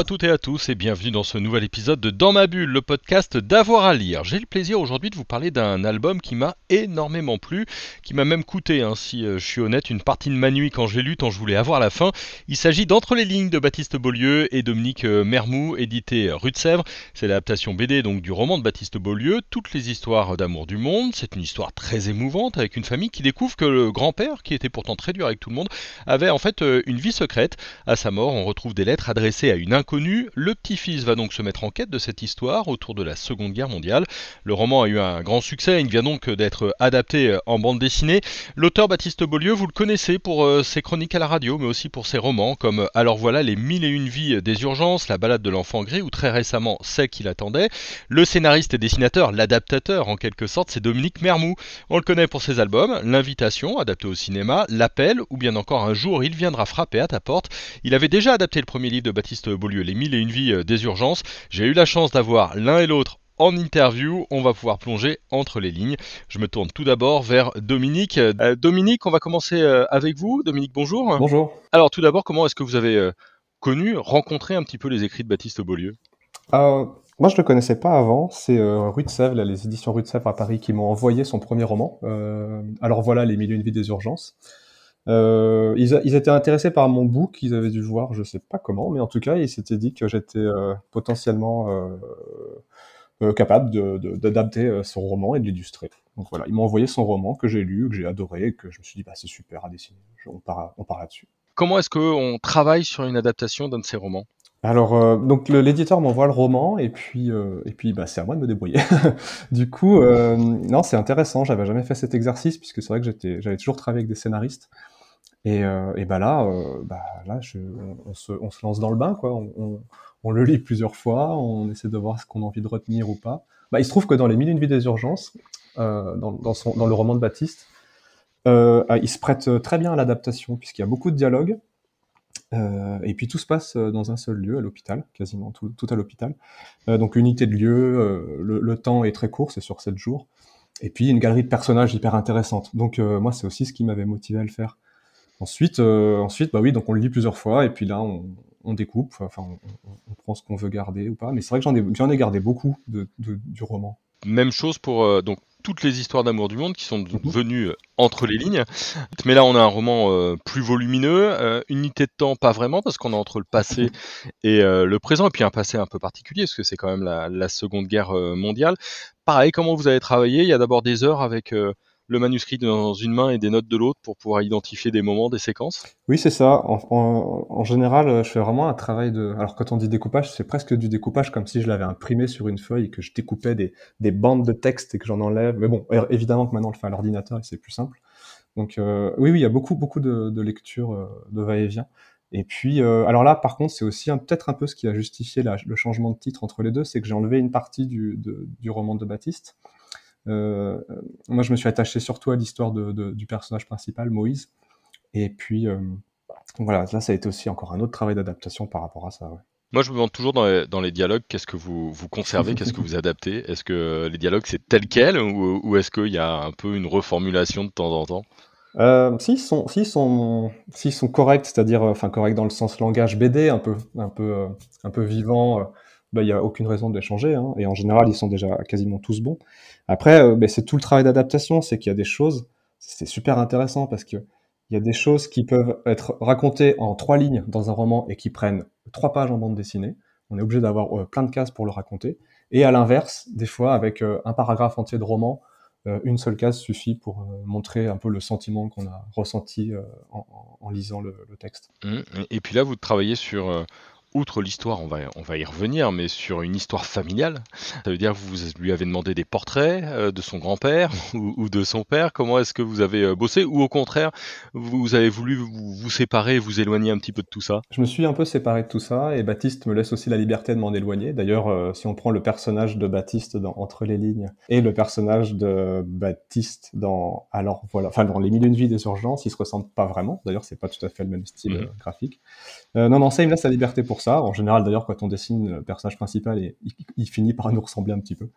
À toutes et à tous et bienvenue dans ce nouvel épisode de Dans ma bulle, le podcast d'avoir à lire. J'ai le plaisir aujourd'hui de vous parler d'un album qui m'a énormément plu, qui m'a même coûté, hein, si euh, je suis honnête, une partie de ma nuit quand j'ai lu, tant je voulais avoir la fin. Il s'agit d'Entre les lignes de Baptiste Beaulieu et Dominique euh, Mermou, édité Rue de Sèvres. C'est l'adaptation BD donc du roman de Baptiste Beaulieu, Toutes les histoires d'amour du monde. C'est une histoire très émouvante avec une famille qui découvre que le grand-père, qui était pourtant très dur avec tout le monde, avait en fait euh, une vie secrète. À sa mort, on retrouve des lettres adressées à une inconnue. Le petit-fils va donc se mettre en quête de cette histoire autour de la Seconde Guerre mondiale. Le roman a eu un grand succès, il vient donc d'être adapté en bande dessinée. L'auteur Baptiste Beaulieu, vous le connaissez pour euh, ses chroniques à la radio, mais aussi pour ses romans comme Alors voilà les mille et une vies des urgences, La balade de l'enfant gris ou très récemment Celle qu'il attendait. Le scénariste et dessinateur, l'adaptateur en quelque sorte, c'est Dominique Mermou. On le connaît pour ses albums, L'invitation, adapté au cinéma, L'appel ou bien encore Un jour il viendra frapper à ta porte. Il avait déjà adapté le premier livre de Baptiste Beaulieu, Les mille et une vies des urgences. J'ai eu la chance d'avoir l'un et l'autre en interview, on va pouvoir plonger entre les lignes. Je me tourne tout d'abord vers Dominique. Euh, Dominique, on va commencer euh, avec vous. Dominique, bonjour. Bonjour. Alors tout d'abord, comment est-ce que vous avez euh, connu, rencontré un petit peu les écrits de Baptiste Beaulieu? Euh, moi, je le connaissais pas avant. C'est euh, Rue de Sèvres, là, les éditions Rue de Sèvres à Paris, qui m'ont envoyé son premier roman. Euh, alors voilà, Les Mille et une vies des urgences. Euh, ils, a- ils étaient intéressés par mon book, ils avaient dû voir, je sais pas comment, mais en tout cas, ils s'étaient dit que j'étais euh, potentiellement euh, capable d'adapter son roman et de l'illustrer. Donc voilà, ils m'ont envoyé son roman que j'ai lu, que j'ai adoré, et que je me suis dit, bah, c'est super à dessiner. On part, on part là-dessus. Comment est-ce qu'on travaille sur une adaptation d'un de ces romans? Alors, euh, donc l'éditeur m'envoie le roman et puis euh, et puis bah c'est à moi de me débrouiller. du coup, euh, non, c'est intéressant. J'avais jamais fait cet exercice puisque c'est vrai que j'étais j'avais toujours travaillé avec des scénaristes et euh, et bah là euh, bah on, se lance dans le bain quoi. On, le lit plusieurs fois, on essaie de voir ce qu'on a envie de retenir ou pas. Bah il se trouve que dans les mille et une vies des urgences, euh, dans le roman de Baptiste, il se prête très bien à l'adaptation puisqu'il y a beaucoup de dialogues. Et puis tout se passe dans un seul lieu, à l'hôpital, quasiment tout, à l'hôpital. Donc unité de lieu, le, le temps est très court, c'est sur 7 jours. Et puis une galerie de personnages hyper intéressante. Donc moi c'est aussi ce qui m'avait motivé à le faire. Ensuite, euh, ensuite, bah oui, donc on le lit plusieurs fois et puis là on, on découpe, enfin on, prend ce qu'on veut garder ou pas. Mais c'est vrai que j'en ai, gardé beaucoup de, de- du roman. Même chose pour euh, donc toutes les histoires d'amour du monde qui sont Mhm. venues euh, entre les lignes. Mais là, on a un roman euh, plus volumineux, unité de temps pas vraiment parce qu'on est entre le passé et euh, le présent, et puis un passé un peu particulier parce que c'est quand même la, la Seconde Guerre mondiale. Pareil, comment vous avez travaillé? Il y a d'abord des heures avec le manuscrit dans une main et des notes de l'autre pour pouvoir identifier des moments, des séquences. Oui, c'est ça. En, général, euh, je fais vraiment un travail de. Alors, quand on dit découpage, c'est presque du découpage comme si je l'avais imprimé sur une feuille et que je découpais des, des bandes de texte et que j'en enlève. Mais bon, é- évidemment que maintenant, on le fait à l'ordinateur et c'est plus simple. Donc, euh, oui, oui, il y a beaucoup, beaucoup de, lectures euh, de va-et-vient. Et puis, alors là, par contre, c'est aussi peut-être un peu ce qui a justifié le changement de titre entre les deux, c'est que j'ai enlevé une partie du roman de Baptiste. Euh, moi, je me suis attaché surtout à l'histoire de- de- du personnage principal, Moïse. Et puis, euh, voilà, là, ça a été aussi encore un autre travail d'adaptation par rapport à ça. ouais. Moi, je me demande toujours dans les, dans les dialogues, qu'est-ce que vous, vous conservez, qu'est-ce que vous adaptez? Est-ce que les dialogues, c'est tel quel ou, ou est-ce qu'il y a un peu une reformulation de temps en temps? Euh, s'ils sont, sont, corrects, c'est-à-dire, enfin, corrects dans le sens langage BD, un peu, un peu, euh, un peu vivant, bah, y a aucune raison de les changer. Hein, et en général, ils sont déjà quasiment tous bons. Après, euh, bah, c'est tout le travail d'adaptation, c'est qu'il y a des choses, c'est super intéressant parce que il y a des choses qui peuvent être racontées en trois lignes dans un roman et qui prennent trois pages en bande dessinée. On est obligé d'avoir euh, plein de cases pour le raconter. Et à l'inverse, des fois, avec euh, un paragraphe entier de roman, une seule case suffit pour montrer un peu le sentiment qu'on a ressenti en, lisant le, texte. Hum, Et puis là, vous travaillez sur outre l'histoire, on va, on va y revenir, mais sur une histoire familiale. Ça veut dire que vous lui avez demandé des portraits euh, de son grand-père ou, de son père. Comment est-ce que vous avez euh, bossé Ou au contraire, vous avez voulu vous, vous séparer, vous éloigner un petit peu de tout ça? Je me suis un peu séparé de tout ça et Baptiste me laisse aussi la liberté de m'en éloigner. D'ailleurs, euh, si on prend le personnage de Baptiste dans Entre les lignes et le personnage de Baptiste dans Alors voilà, enfin dans Les mille une vies des urgences, ils se ressemblent pas vraiment. D'ailleurs, c'est pas tout à fait le même style mmh. graphique. non, non, ça il me laisse la liberté pour ça. En général, d'ailleurs, quand on dessine le personnage principal, il, il, finit par nous ressembler un petit peu.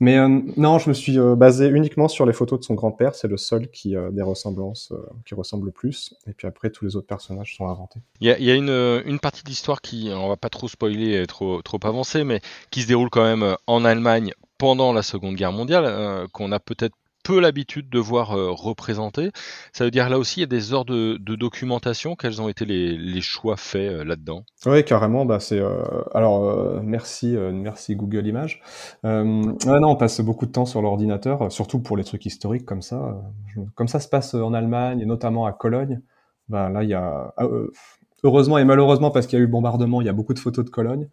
Mais euh, non, je me suis euh, basé uniquement sur les photos de son grand-père. C'est le seul qui a des ressemblances qui ressemble le plus. Et puis après, tous les autres personnages sont inventés. Il y a, une, partie de l'histoire qui, on va pas trop spoiler et trop, trop avancer, mais qui se déroule quand même en Allemagne pendant la Seconde Guerre mondiale, qu'on a peut-être peu l'habitude de voir euh. Ça veut dire là aussi, il y a des ordres de, documentation. Quels ont été les, choix faits euh, là-dedans? Oui, carrément. Bah, c'est euh, alors merci, merci Google Images. non, on passe beaucoup de temps sur l'ordinateur, surtout pour les trucs historiques comme ça. comme ça se passe en Allemagne notamment à Cologne. Bah, là, il y a ah, heureusement et malheureusement parce qu'il y a eu bombardement, il y a beaucoup de photos de Cologne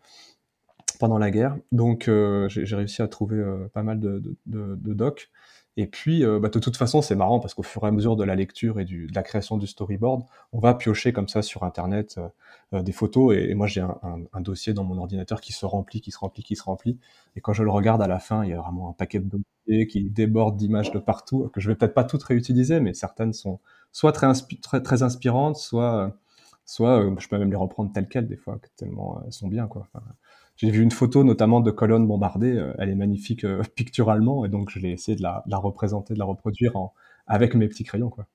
pendant la guerre. Donc j'ai réussi à trouver pas mal de, de, de docs. Et puis, euh, bah, de toute façon, c'est marrant parce qu'au fur et à mesure de la lecture et du, de la création du storyboard, on va piocher comme ça sur Internet euh, euh, des photos. Et, moi, j'ai un, un, dossier dans mon ordinateur qui se remplit, qui se remplit, qui se remplit. Et quand je le regarde à la fin, il y a vraiment un paquet de dossiers qui déborde d'images de partout, que je vais peut-être pas toutes réutiliser, mais certaines sont soit très, inspirantes, soit, soit je peux même les reprendre telles quelles des fois, tellement elles sont bien. quoi. J'ai vu une photo notamment de colonnes bombardées, euh, elle est magnifique euh, picturalement, et donc je l'ai essayé de la, représenter, de la reproduire avec mes petits crayons. Quoi.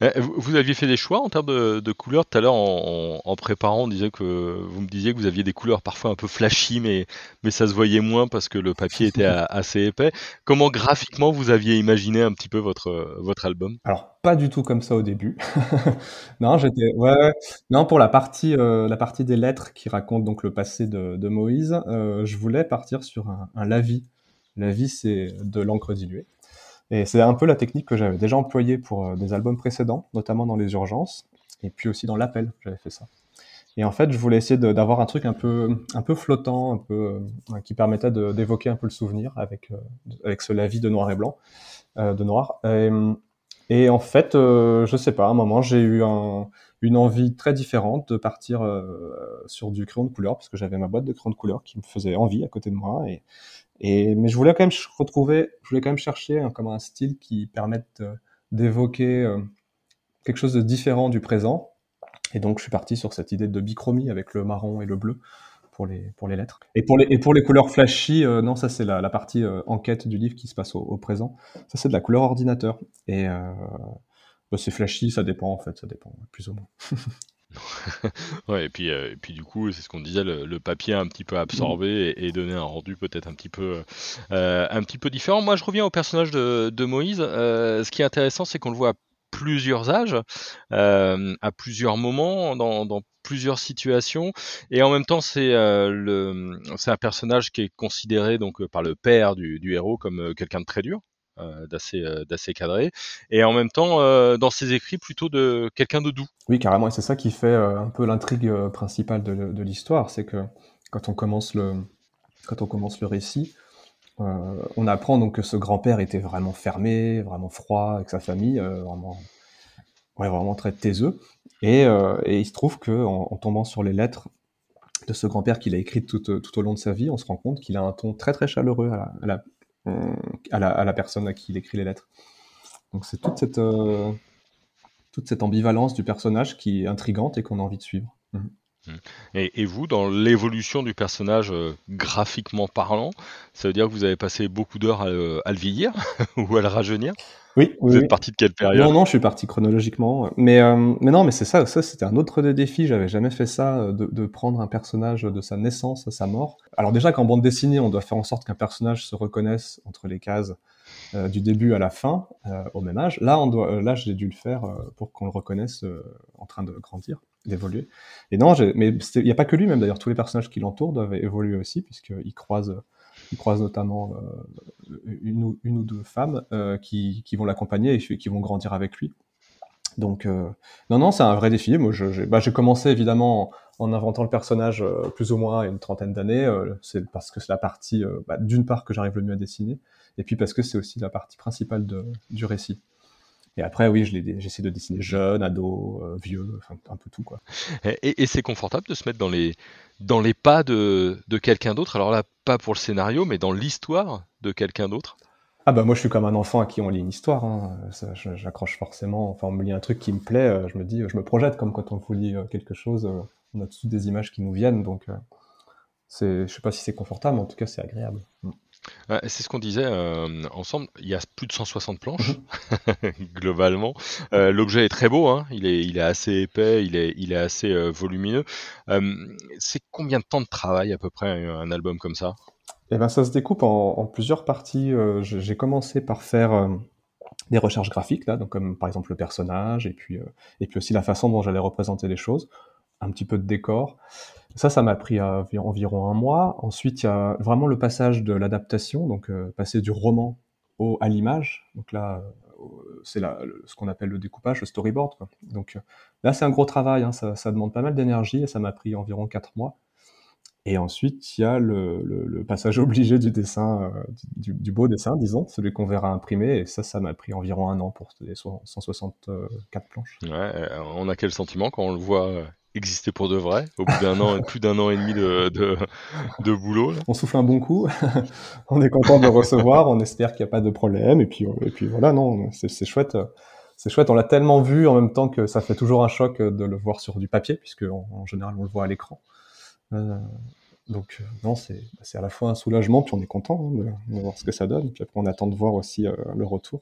Eh, vous aviez fait des choix en termes de, couleurs tout à l'heure en, préparant, on disait que vous me disiez que vous aviez des couleurs parfois un peu flashy, mais, mais ça se voyait moins parce que le papier était assez épais. Comment graphiquement vous aviez imaginé un petit peu votre, votre album? Alors pas du tout comme ça au début. non, j'étais ouais, non pour la partie euh, la partie des lettres qui raconte donc le passé de, Moïse, euh, je voulais partir sur un, un lavis. Lavis c'est de l'encre diluée. Et c'est un peu la technique que j'avais déjà employée pour euh, des albums précédents, notamment dans les urgences, et puis aussi dans l'appel, j'avais fait ça. Et en fait, je voulais essayer d'avoir un truc un peu, flottant, un peu, euh, qui permettait d'évoquer un peu le souvenir avec, euh, ce lavis de noir et blanc, de noir. Et, en fait, je sais pas, à un moment, j'ai eu un, une envie très différente de partir sur du crayon de couleur, parce que j'avais ma boîte de crayon de couleur qui me faisait envie à côté de moi. Mais je voulais quand même retrouver, je voulais quand même chercher un, comme un style qui permette d'évoquer euh, quelque chose de différent du présent. Et donc, je suis parti sur cette idée de bichromie avec le marron et le bleu pour les, pour les lettres. Et pour les, et pour les couleurs flashy, euh, non, ça c'est la, partie euh, enquête du livre qui se passe au, présent. Ça c'est de la couleur ordinateur. Et bah, c'est flashy, ça dépend en fait, ça dépend plus ou moins. ouais, et puis, euh, et puis du coup, c'est ce qu'on disait, le, papier un petit peu absorbé et, donner un rendu peut-être un petit peu, euh, un peu différent. Moi, je reviens au personnage de, Moïse. Euh, ce qui est intéressant, c'est qu'on le voit à plusieurs âges, à plusieurs moments, dans, plusieurs situations, et en même temps, c'est un personnage qui est considéré donc par le père du héros comme quelqu'un de très dur. Euh, d'assez euh, d'assez cadré et en même temps euh, dans ses écrits plutôt de quelqu'un de doux. Oui, carrément, et c'est ça qui fait un peu l'intrigue principale de, l'histoire, c'est que quand on commence le quand on commence le récit, on apprend donc que ce grand-père était vraiment fermé, vraiment froid avec sa famille, vraiment, vraiment très taiseux. Et, et il se trouve que en, tombant sur les lettres de ce grand-père qu'il a écrites tout, tout, au long de sa vie, on se rend compte qu'il a un ton très très chaleureux à la, à la, personne à qui il écrit les lettres. Donc c'est toute cette, euh, toute cette ambivalence du personnage qui est intrigante et qu'on a envie de suivre. Mhm. Et, vous, dans l'évolution du personnage euh, graphiquement parlant, ça veut dire que vous avez passé beaucoup d'heures à, le vieillir ou à le rajeunir? Oui. Vous êtes parti de quelle période Non, non, je suis parti chronologiquement. Mais, mais non, mais c'est ça, ça c'était un autre des défis. J'avais jamais fait ça, de, de, prendre un personnage de sa naissance à sa mort. Alors déjà qu'en bande dessinée, on doit faire en sorte qu'un personnage se reconnaisse entre les cases euh, du début à la fin, euh, au même âge. Là, on doit, euh, là, j'ai dû le faire pour qu'on le reconnaisse en train de grandir, d'évoluer. Et non, mais il n'y a pas que lui, même d'ailleurs, tous les personnages qui l'entourent doivent évoluer aussi, puisqu'ils croisent, ils croisent notamment une ou, une, ou, deux femmes qui, qui, vont l'accompagner et qui vont grandir avec lui. Donc, non, non, c'est un vrai défi. Moi, j'ai bah, commencé évidemment en, inventant le personnage plus ou moins une trentaine d'années. c'est parce que c'est la partie, bah, d'une part, que j'arrive le mieux à dessiner, et puis parce que c'est aussi la partie principale du récit. Et après, oui, j'essaie de dessiner jeune, ado, euh, vieux, enfin, un peu tout. Quoi. Et, c'est confortable de se mettre dans les, dans les pas de, de quelqu'un d'autre? Alors là, pas pour le scénario, mais dans l'histoire de quelqu'un d'autre? Ah bah moi je suis comme un enfant à qui on lit une histoire, hein. j'accroche forcément, enfin on me lit un truc qui me plaît, euh, je me dis, je me projette comme quand on vous lit euh, quelque chose, on a toutes des images qui nous viennent, donc c'est, je sais pas si c'est confortable, mais en tout cas c'est agréable. Mm c'est ce qu'on disait euh, ensemble. Il y a plus de 160 planches globalement. Euh, l'objet est très beau. Hein. Il est, il est assez épais. Il est, il est assez euh, volumineux. c'est combien de temps de travail à peu près un album comme ça? Eh ben, ça se découpe en, plusieurs parties. J'ai commencé par faire des recherches graphiques là, donc comme par exemple le personnage et puis et puis aussi la façon dont j'allais représenter les choses, un petit peu de décor. Ça, ça m'a pris environ un mois. Ensuite, il y a vraiment le passage de l'adaptation, donc euh, passer du roman au, à l'image. Donc là, euh, c'est ce qu'on appelle le découpage, le storyboard. Donc euh, là, c'est un gros travail, hein. ça, demande pas mal d'énergie et ça m'a pris environ quatre mois. Et ensuite, il y a le, passage obligé du dessin, du, beau dessin, disons, celui qu'on verra imprimé. Et ça, ça m'a pris environ un an pour les 164 planches. Ouais, on a quel sentiment quand on le voit exister pour de vrai au bout d'un an, plus d'un an et demi de, de, boulot. On souffle un bon coup, on est content de recevoir, on espère qu'il n'y a pas de problème, et puis, et puis voilà, non, c'est chouette. C'est chouette, on l'a tellement vu en même temps que ça fait toujours un choc de le voir sur du papier, puisque en, général on le voit à l'écran. Euh, donc non, c'est à la fois un soulagement, puis on est content hein, de, voir ce que ça donne, puis après on attend de voir aussi euh, le retour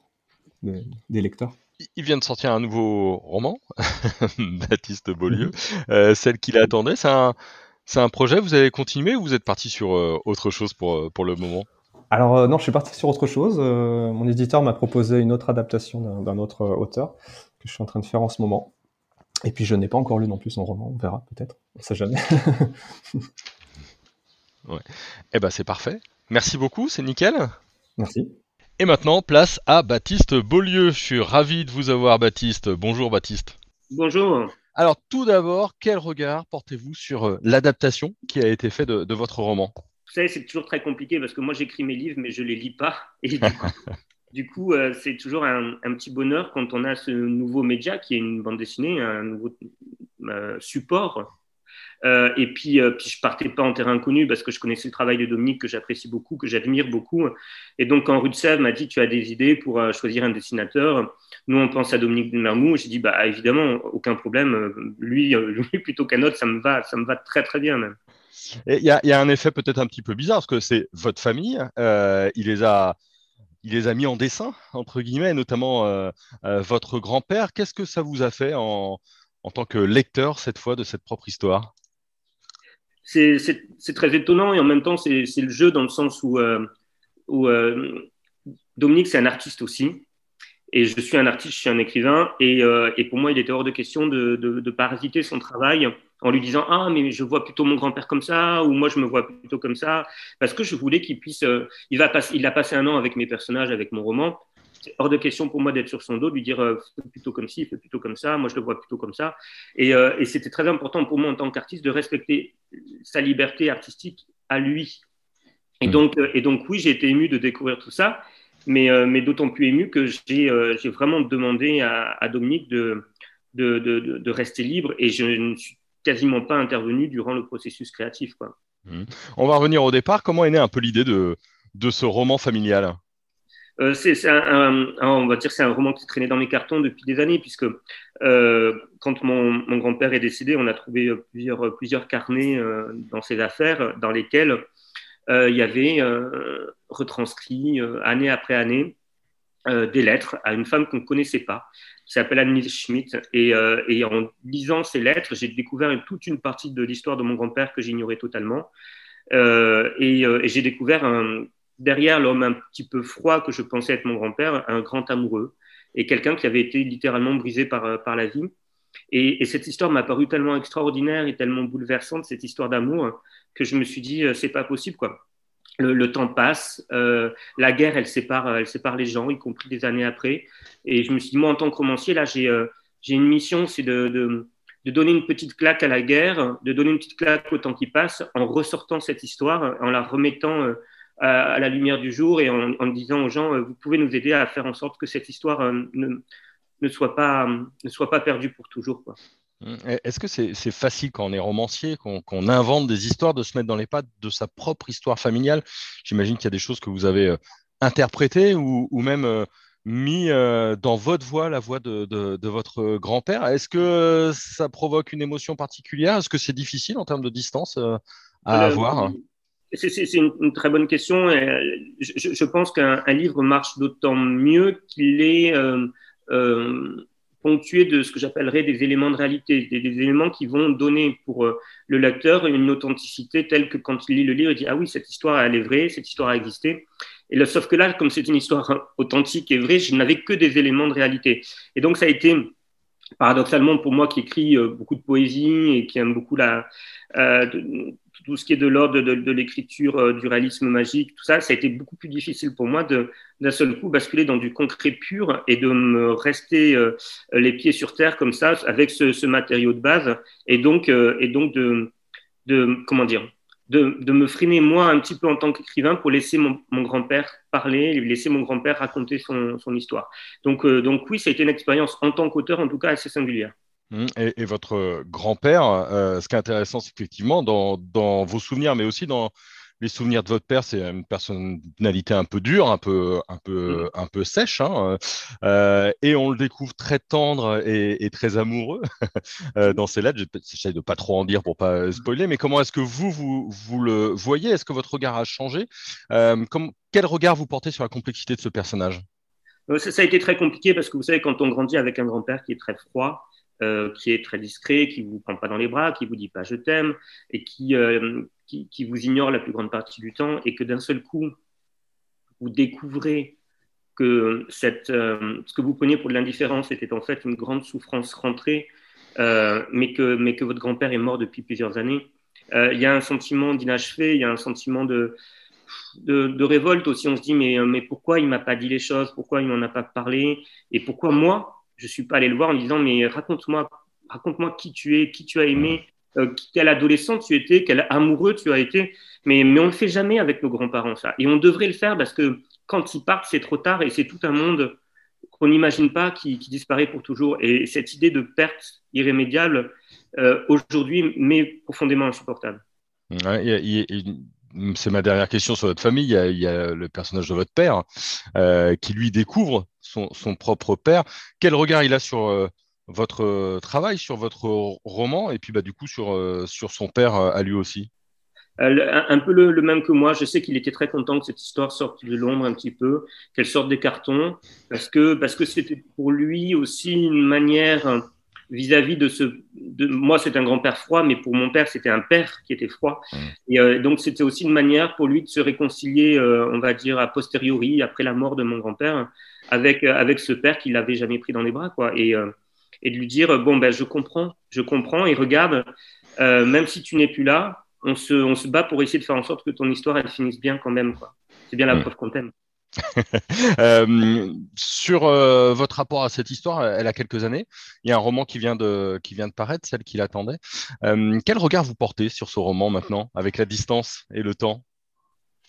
des lecteurs il vient de sortir un nouveau roman, Baptiste Beaulieu, euh, celle qu'il attendait. C'est un, c'est un projet, vous avez continué ou vous êtes parti sur euh, autre chose pour, euh, pour le moment? Alors non, je suis parti sur autre chose. mon éditeur m'a proposé une autre adaptation d'un, autre auteur que je suis en train de faire en ce moment. Et puis je n'ai pas encore lu non plus son roman, on verra peut-être, on sait jamais. ouais. Eh ben c'est parfait. Merci beaucoup, c'est nickel. Merci. Et maintenant, place à Baptiste Beaulieu. Je suis ravi de vous avoir, Baptiste. Bonjour, Baptiste. Bonjour. Alors, tout d'abord, quel regard portez-vous sur euh, l'adaptation qui a été faite de, votre roman? Vous savez, c'est toujours très compliqué parce que moi, j'écris mes livres, mais je ne les lis pas. Et du coup, euh, c'est toujours un, petit bonheur quand on a ce nouveau média qui est une bande dessinée, un nouveau euh, support euh, et puis, puis je partais pas en terrain inconnu parce que je connaissais le travail de Dominique que j'apprécie beaucoup, que j'admire beaucoup. Et donc, quand Rue de m'a dit Tu as des idées pour choisir un dessinateur, nous, on pense à Dominique Mermou. J'ai dit bah, Évidemment, aucun problème. Lui, plutôt qu'un autre, ça me, va, ça me va très, très bien même. Il y, a un effet peut-être un petit peu bizarre parce que c'est votre famille. il les a il les a mis en dessin, entre guillemets, notamment votre grand-père. Qu'est-ce que ça vous a fait en, en tant que lecteur, cette fois, de cette propre histoire? C'est très étonnant et en même temps, c'est le jeu dans le sens où, euh, où euh, Dominique, c'est un artiste aussi. Et je suis un artiste, je suis un écrivain. Et, euh, et pour moi, il était hors de question de, de, parasiter son travail en lui disant Ah, mais je vois plutôt mon grand-père comme ça, ou moi, je me vois plutôt comme ça. Parce que je voulais qu'il puisse. il, va passer, il a passé un an avec mes personnages, avec mon roman c'est hors de question pour moi d'être sur son dos, de lui dire euh, plutôt comme ci, fais plutôt comme ça, moi je le vois plutôt comme ça. Et, euh, et c'était très important pour moi en tant qu'artiste de respecter sa liberté artistique à lui. Et, mm. donc, euh, et donc, oui, j'ai été ému de découvrir tout ça, mais, mais d'autant plus ému que j'ai vraiment demandé à, Dominique de de, de, de, rester libre et je ne suis quasiment pas intervenu durant le processus créatif. Quoi. Mm. On va revenir au départ. Comment est née un peu l'idée de, de ce roman familial? Euh, c'est un, on va dire c'est un roman qui traînait dans mes cartons depuis des années puisque euh, quand mon, mon grand-père est décédé, on a trouvé plusieurs, plusieurs carnets euh, dans ses affaires dans lesquels euh, il y avait euh, retranscrit année après année des lettres à une femme qu'on ne connaissait pas, qui s'appelle Anne Schmidt. Et, en lisant ces lettres, j'ai découvert toute une partie de l'histoire de mon grand-père que j'ignorais totalement. et, j'ai découvert derrière l'homme un petit peu froid que je pensais être mon grand-père, un grand amoureux et quelqu'un qui avait été littéralement brisé par, euh, par la vie. Et, cette histoire m'a paru tellement extraordinaire et tellement bouleversante, cette histoire d'amour, que je me suis dit, euh, c'est pas possible, quoi. Le, temps passe, euh, la guerre, elle sépare, elle sépare les gens, y compris des années après. Et je me suis dit, moi, en tant que romancier, là, j'ai j'ai une mission, c'est de, de, donner une petite claque à la guerre, de donner une petite claque au temps qui passe, en ressortant cette histoire, en la remettant euh, à, la lumière du jour et en, en disant aux gens, vous pouvez nous aider à faire en sorte que cette histoire ne, ne, soit, pas, ne soit pas perdue pour toujours. Quoi. Mmh. Est-ce que c'est facile quand on est romancier, qu'on invente des histoires, de se mettre dans les pattes de sa propre histoire familiale? J'imagine qu'il y a des choses que vous avez interprétées ou, ou même mis dans votre voix la voix de, de, votre grand-père. Est-ce que ça provoque une émotion particulière? Est-ce que c'est difficile en termes de distance à avoir? c'est une, très bonne question. Je, je pense qu'un livre marche d'autant mieux qu'il est euh, euh, ponctué de ce que j'appellerais des éléments de réalité, des, éléments qui vont donner pour euh, le lecteur une authenticité telle que quand il lit le livre, il dit ah oui cette histoire elle est vraie, cette histoire a existé. Et le, sauf que là, comme c'est une histoire authentique et vraie, je n'avais que des éléments de réalité. Et donc ça a été paradoxalement pour moi qui écris euh, beaucoup de poésie et qui aime beaucoup la, euh, tout ce qui est de l'ordre de, l'écriture, euh, du réalisme magique, tout ça, ça a été beaucoup plus difficile pour moi de d'un seul coup basculer dans du concret pur et de me rester euh, les pieds sur terre comme ça avec ce, matériau de base et donc euh, et donc de, de comment dire de, de, me freiner moi un petit peu en tant qu'écrivain pour laisser mon, mon grand-père parler, laisser mon grand-père raconter son, son histoire. Donc, donc oui, ça a été une expérience en tant qu'auteur en tout cas assez singulière. Mmh, et, votre grand-père, euh, ce qui est intéressant, c'est effectivement dans, dans, vos souvenirs, mais aussi dans les souvenirs de votre père, c'est une personnalité un peu dure, un peu, un peu, mmh. un peu sèche, hein, euh, et on le découvre très tendre et, et très amoureux euh, dans ses lettres. J'essaie de pas trop en dire pour pas spoiler, mais comment est-ce que vous, vous, vous le voyez? Est-ce que votre regard a changé? Comme, Quel regard vous portez sur la complexité de ce personnage? Ça, ça, a été très compliqué parce que vous savez, quand on grandit avec un grand-père qui est très froid, euh, qui est très discret, qui vous prend pas dans les bras, qui vous dit pas je t'aime et qui, euh, qui, vous ignore la plus grande partie du temps et que d'un seul coup vous découvrez que cette, euh, ce que vous preniez pour de l'indifférence était en fait une grande souffrance rentrée, mais, que, mais que votre grand-père est mort depuis plusieurs années. Il y a un sentiment d'inachevé, il y a un sentiment de, de, de, révolte aussi. On se dit mais, mais pourquoi il m'a pas dit les choses, pourquoi il m'en a pas parlé? Et pourquoi moi je suis pas allé le voir en disant mais raconte-moi, raconte-moi qui tu es, qui tu as aimé, euh, quel adolescent tu étais, quel amoureux tu as été. Mais, mais on ne le fait jamais avec nos grands-parents ça. Et on devrait le faire parce que quand ils partent, c'est trop tard et c'est tout un monde qu'on n'imagine pas qui, qui, disparaît pour toujours. Et cette idée de perte irrémédiable euh, aujourd'hui m'est profondément insupportable. C'est ma dernière question sur votre famille. Il y a, le personnage de votre père euh, qui lui découvre son, propre père. Quel regard il a sur euh, votre euh, travail, sur votre roman, et puis bah, du coup sur, sur son père à lui aussi? Un peu le, même que moi. Je sais qu'il était très content que cette histoire sorte de l'ombre un petit peu, qu'elle sorte des cartons, parce que parce que c'était pour lui aussi une manière vis-à-vis de ce. De, moi, c'est un grand-père froid, mais pour mon père, c'était un père qui était froid. Mmh. Et donc, c'était aussi une manière pour lui de se réconcilier, on va dire, a posteriori, après la mort de mon grand-père, avec, euh, avec ce père qu'il n'avait jamais pris dans les bras, quoi. Et, euh, et de lui dire, bon, ben, je comprends, je comprends, et regarde, euh, même si tu n'es plus là, on se, on se bat pour essayer de faire en sorte que ton histoire, elle finisse bien quand même, quoi. C'est bien la mm. preuve qu'on t'aime. euh, sur euh, votre rapport à cette histoire, elle a quelques années. Il y a un roman qui vient de, paraître, celle qui l'attendait. Euh, quel regard vous portez sur ce roman maintenant, avec la distance et le temps?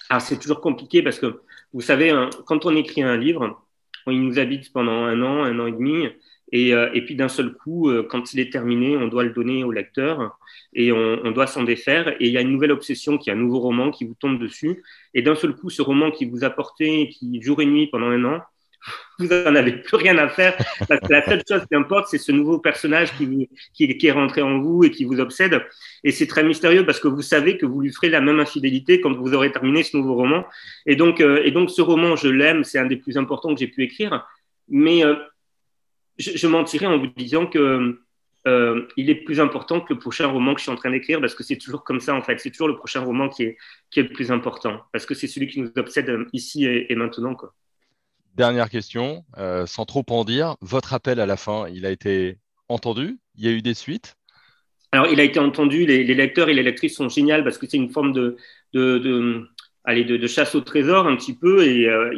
Ah, C'est toujours compliqué parce que, vous savez, hein, quand on écrit un livre, il nous habite pendant un an, un an et demi. Et, euh, et puis d'un seul coup, euh, quand il est terminé, on doit le donner au lecteur et on, on doit s'en défaire. Et il y a une nouvelle obsession, qui est un nouveau roman qui vous tombe dessus. Et d'un seul coup, ce roman qui vous a porté, qui jour et nuit pendant un an, vous n'en avez plus rien à faire. Parce que la seule chose qui importe, c'est ce nouveau personnage qui, qui, qui, est rentré en vous et qui vous obsède. Et c'est très mystérieux parce que vous savez que vous lui ferez la même infidélité quand vous aurez terminé ce nouveau roman. Et donc, euh, et donc ce roman, je l'aime, c'est un des plus importants que j'ai pu écrire. Mais euh, je, je, mentirais en vous disant que euh, il est plus important que le prochain roman que je suis en train d'écrire parce que c'est toujours comme ça en fait. C'est toujours le prochain roman qui est, qui est le plus important parce que c'est celui qui nous obsède ici et, et maintenant. Quoi. Dernière question, euh, sans trop en dire, votre appel à la fin, il a été entendu? Il y a eu des suites? Alors, il a été entendu. Les, les, lecteurs et les lectrices sont géniaux parce que c'est une forme de, de, de aller de, chasse au trésor un petit peu et, euh,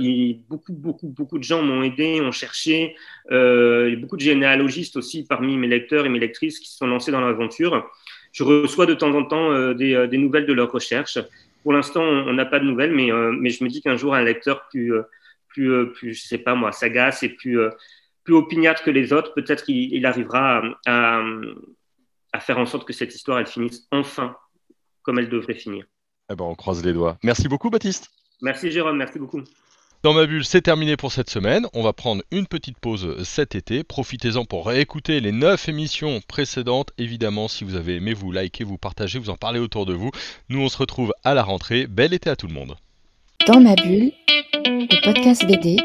beaucoup, beaucoup, beaucoup de gens m'ont aidé, ont cherché. Euh, beaucoup de généalogistes aussi parmi mes lecteurs et mes lectrices qui se sont lancés dans l'aventure. Je reçois de temps en temps euh, des, nouvelles de leurs recherches. Pour l'instant, on n'a pas de nouvelles, mais, je me dis qu'un jour, un lecteur plus, plus, plus, je sais pas moi, sagace et plus, plus opiniâtre que les autres, peut-être il, arrivera à, à, à faire en sorte que cette histoire, elle finisse enfin comme elle devrait finir. Eh ben, on croise les doigts. Merci beaucoup, Baptiste. Merci, Jérôme. Merci beaucoup. Dans ma bulle, c'est terminé pour cette semaine. On va prendre une petite pause cet été. Profitez-en pour réécouter les 9 émissions précédentes. Évidemment, si vous avez aimé, vous likez, vous partagez, vous en parlez autour de vous. Nous, on se retrouve à la rentrée. Bel été à tout le monde. Dans ma bulle, le podcast BD,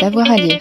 d'avoir à lire.